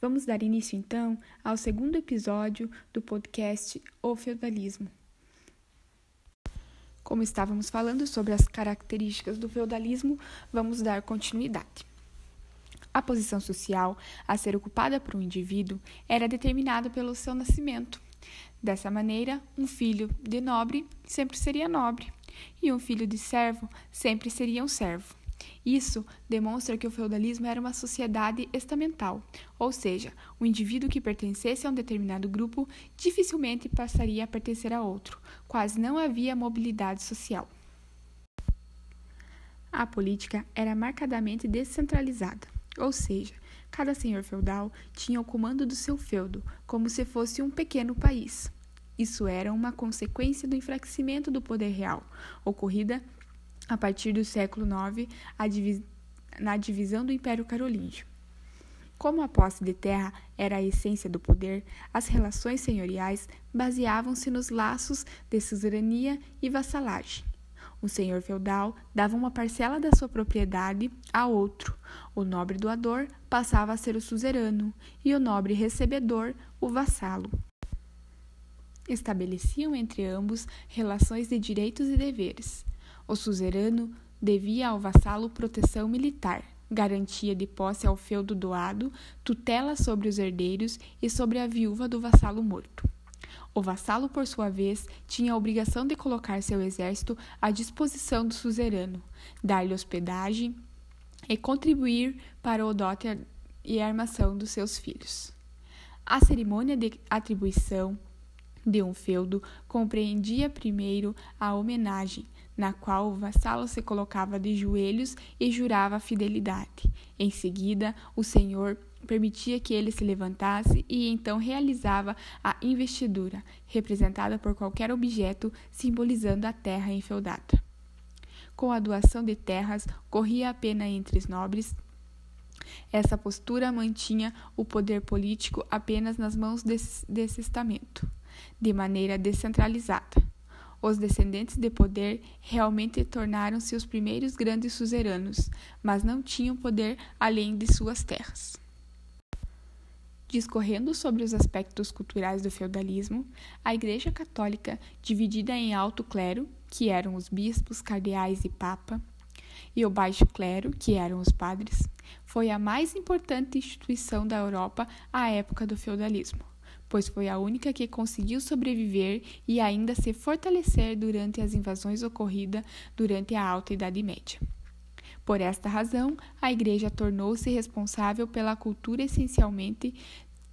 Vamos dar início então ao segundo episódio do podcast O Feudalismo. Como estávamos falando sobre as características do feudalismo, vamos dar continuidade. A posição social a ser ocupada por um indivíduo era determinada pelo seu nascimento. Dessa maneira, um filho de nobre sempre seria nobre, e um filho de servo sempre seria um servo. Isso demonstra que o feudalismo era uma sociedade estamental, ou seja, o indivíduo que pertencesse a um determinado grupo dificilmente passaria a pertencer a outro, quase não havia mobilidade social. A política era marcadamente descentralizada, ou seja, cada senhor feudal tinha o comando do seu feudo, como se fosse um pequeno país. Isso era uma consequência do enfraquecimento do poder real, ocorrida a partir do século IX divis na divisão do Império Carolíngio. Como a posse de terra era a essência do poder, as relações senhoriais baseavam-se nos laços de suzerania e vassalagem. O senhor feudal dava uma parcela da sua propriedade a outro. O nobre doador passava a ser o suzerano e o nobre recebedor o vassalo. Estabeleciam entre ambos relações de direitos e deveres. O suzerano devia ao vassalo proteção militar, garantia de posse ao feudo doado, tutela sobre os herdeiros e sobre a viúva do vassalo morto. O vassalo, por sua vez, tinha a obrigação de colocar seu exército à disposição do suzerano, dar-lhe hospedagem e contribuir para o dote e a armação dos seus filhos. A cerimônia de atribuição de um feudo compreendia primeiro a homenagem, na qual o vassalo se colocava de joelhos e jurava fidelidade. Em seguida, o senhor permitia que ele se levantasse e então realizava a investidura, representada por qualquer objeto simbolizando a terra enfeudada. Com a doação de terras, corria a pena entre os nobres. Essa postura mantinha o poder político apenas nas mãos desse, desse estamento, de maneira descentralizada. Os descendentes de poder realmente tornaram-se os primeiros grandes suzeranos, mas não tinham poder além de suas terras. Discorrendo sobre os aspectos culturais do feudalismo, a Igreja Católica, dividida em alto clero, que eram os bispos, cardeais e papa, e o baixo clero, que eram os padres, foi a mais importante instituição da Europa à época do feudalismo pois foi a única que conseguiu sobreviver e ainda se fortalecer durante as invasões ocorridas durante a Alta Idade Média. Por esta razão, a Igreja tornou-se responsável pela cultura essencialmente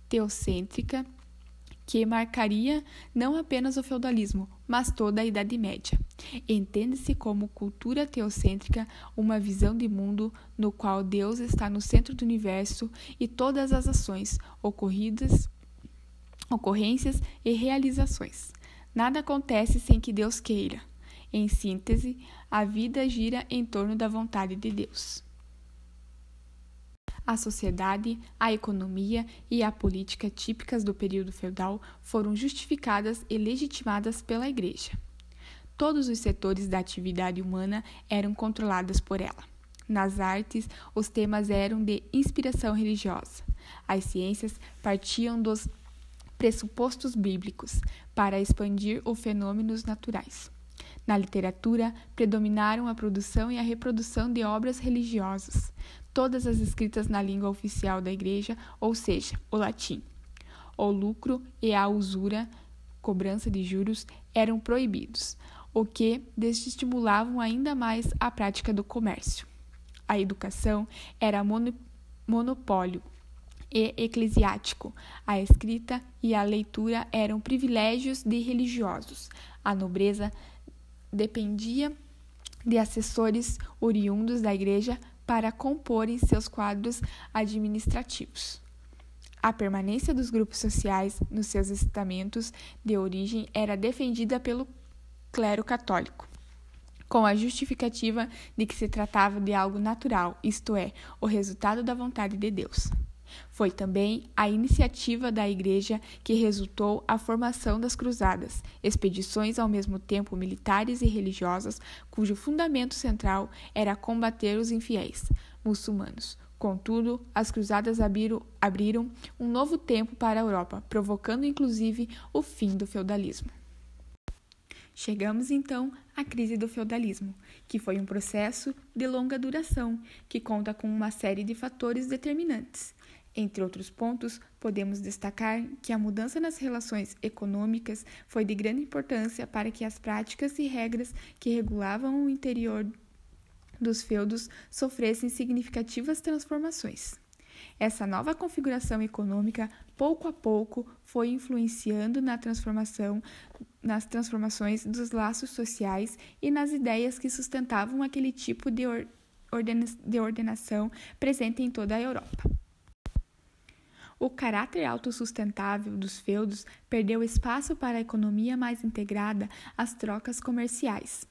teocêntrica que marcaria não apenas o feudalismo, mas toda a Idade Média. Entende-se como cultura teocêntrica uma visão de mundo no qual Deus está no centro do universo e todas as ações ocorridas ocorrências e realizações. Nada acontece sem que Deus queira. Em síntese, a vida gira em torno da vontade de Deus. A sociedade, a economia e a política típicas do período feudal foram justificadas e legitimadas pela Igreja. Todos os setores da atividade humana eram controlados por ela. Nas artes, os temas eram de inspiração religiosa. As ciências partiam dos pressupostos bíblicos para expandir os fenômenos naturais. Na literatura, predominaram a produção e a reprodução de obras religiosas, todas as escritas na língua oficial da Igreja, ou seja, o latim. O lucro e a usura, cobrança de juros, eram proibidos, o que desestimulavam ainda mais a prática do comércio. A educação era monopólio e eclesiástico. A escrita e a leitura eram privilégios de religiosos. A nobreza dependia de assessores oriundos da igreja para comporem seus quadros administrativos. A permanência dos grupos sociais nos seus estamentos de origem era defendida pelo clero católico, com a justificativa de que se tratava de algo natural, isto é, o resultado da vontade de Deus. Foi também a iniciativa da Igreja que resultou a formação das Cruzadas, expedições ao mesmo tempo militares e religiosas, cujo fundamento central era combater os infiéis muçulmanos, Contudo, as cruzadas abriram, abriram um novo tempo para a Europa, provocando inclusive o fim do feudalismo. Chegamos então à crise do feudalismo, que foi um processo de longa duração, que conta com uma série de fatores determinantes. Entre outros pontos, podemos destacar que a mudança nas relações econômicas foi de grande importância para que as práticas e regras que regulavam o interior dos feudos sofressem significativas transformações. Essa nova configuração econômica, pouco a pouco, foi influenciando na transformação, nas transformações dos laços sociais e nas ideias que sustentavam aquele tipo de, ordena de ordenação presente em toda a Europa. O caráter autossustentável dos feudos perdeu espaço para a economia mais integrada às trocas comerciais.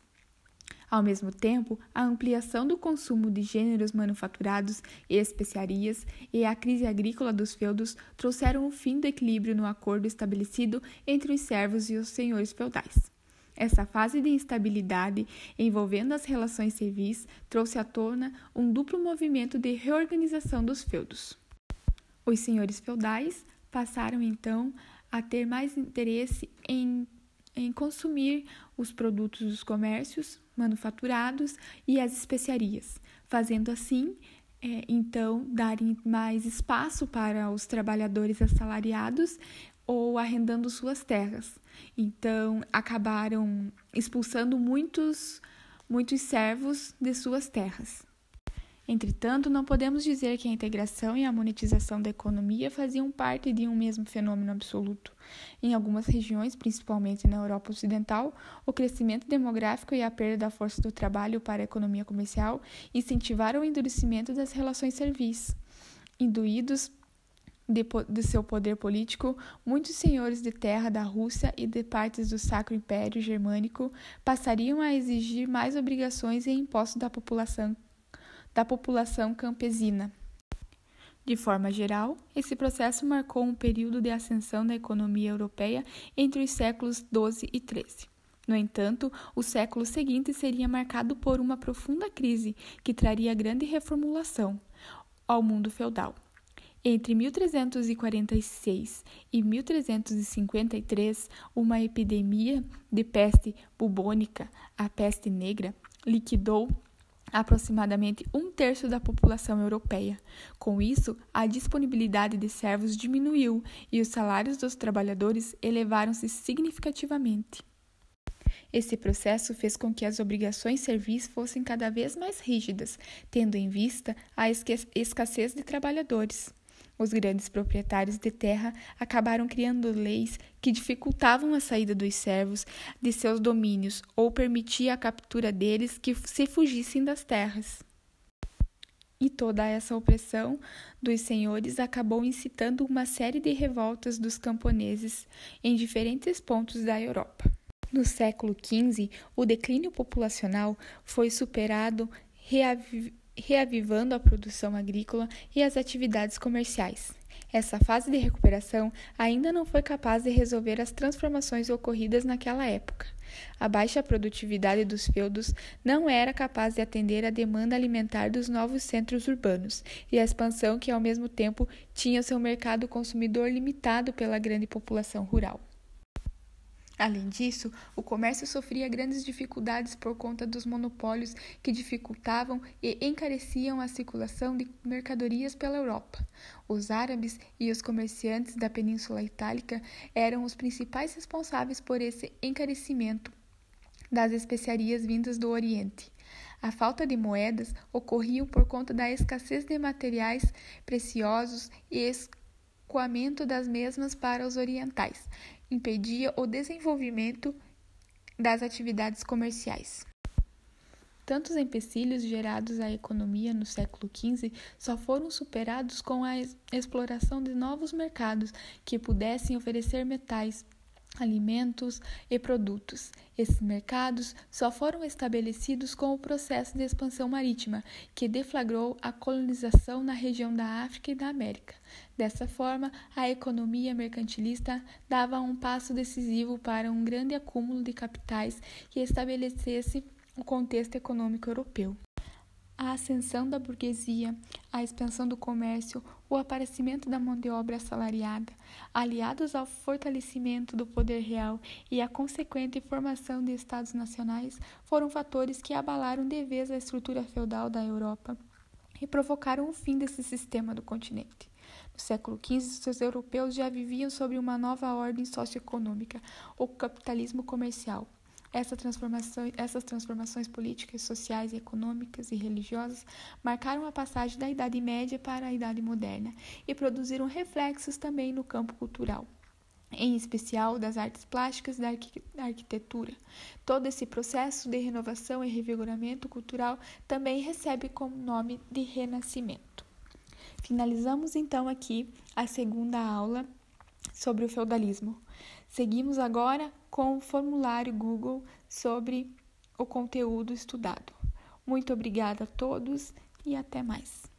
Ao mesmo tempo, a ampliação do consumo de gêneros manufaturados e especiarias e a crise agrícola dos feudos trouxeram o fim do equilíbrio no acordo estabelecido entre os servos e os senhores feudais. Essa fase de instabilidade envolvendo as relações civis trouxe à tona um duplo movimento de reorganização dos feudos. Os senhores feudais passaram então a ter mais interesse em, em consumir os produtos dos comércios manufaturados e as especiarias, fazendo assim, é, então, darem mais espaço para os trabalhadores assalariados ou arrendando suas terras. Então, acabaram expulsando muitos, muitos servos de suas terras. Entretanto, não podemos dizer que a integração e a monetização da economia faziam parte de um mesmo fenômeno absoluto. Em algumas regiões, principalmente na Europa Ocidental, o crescimento demográfico e a perda da força do trabalho para a economia comercial incentivaram o endurecimento das relações servis. Induídos de, de, seu poder político, muitos senhores de terra da Rússia e de partes do Sacro Império Germânico passariam a exigir mais obrigações e impostos da população da população campesina. De forma geral, esse processo marcou um período de ascensão da economia europeia entre os séculos XII e XIII. No entanto, o século seguinte seria marcado por uma profunda crise que traria grande reformulação ao mundo feudal. Entre 1346 e 1353, uma epidemia de peste bubônica, a peste negra, liquidou aproximadamente um terço da população europeia. Com isso, a disponibilidade de servos diminuiu e os salários dos trabalhadores elevaram-se significativamente. Esse processo fez com que as obrigações servis fossem cada vez mais rígidas, tendo em vista a escassez de trabalhadores. Os grandes proprietários de terra acabaram criando leis que dificultavam a saída dos servos de seus domínios ou permitia a captura deles que se fugissem das terras. E toda essa opressão dos senhores acabou incitando uma série de revoltas dos camponeses em diferentes pontos da Europa. No século XV, o declínio populacional foi superado reavivando a produção agrícola e as atividades comerciais. Essa fase de recuperação ainda não foi capaz de resolver as transformações ocorridas naquela época. A baixa produtividade dos feudos não era capaz de atender à demanda alimentar dos novos centros urbanos e a expansão que, ao mesmo tempo, tinha seu mercado consumidor limitado pela grande população rural. Além disso, o comércio sofria grandes dificuldades por conta dos monopólios que dificultavam e encareciam a circulação de mercadorias pela Europa. Os árabes e os comerciantes da Península Itálica eram os principais responsáveis por esse encarecimento das especiarias vindas do Oriente. A falta de moedas ocorria por conta da escassez de materiais preciosos e escoamento das mesmas para os orientais, impedia o desenvolvimento das atividades comerciais. Tantos empecilhos gerados à economia no século XV só foram superados com a exploração de novos mercados que pudessem oferecer metais, alimentos e produtos. Esses mercados só foram estabelecidos com o processo de expansão marítima, que deflagrou a colonização na região da África e da América. Dessa forma, a economia mercantilista dava um passo decisivo para um grande acúmulo de capitais que estabelecesse o contexto econômico europeu. A ascensão da burguesia, a expansão do comércio, o aparecimento da mão de obra assalariada, aliados ao fortalecimento do poder real e a consequente formação de estados nacionais, foram fatores que abalaram de vez a estrutura feudal da Europa e provocaram o fim desse sistema do continente. No século XV, os europeus já viviam sob uma nova ordem socioeconômica, o capitalismo comercial. Essa transformação, essas transformações políticas, sociais, econômicas e religiosas marcaram a passagem da Idade Média para a Idade Moderna e produziram reflexos também no campo cultural em especial das artes plásticas e da, arquitetura. Todo esse processo de renovação e revigoramento cultural também recebe como nome de renascimento. Finalizamos então aqui a segunda aula sobre o feudalismo. Seguimos agora com o formulário Google sobre o conteúdo estudado. Muito obrigada a todos e até mais.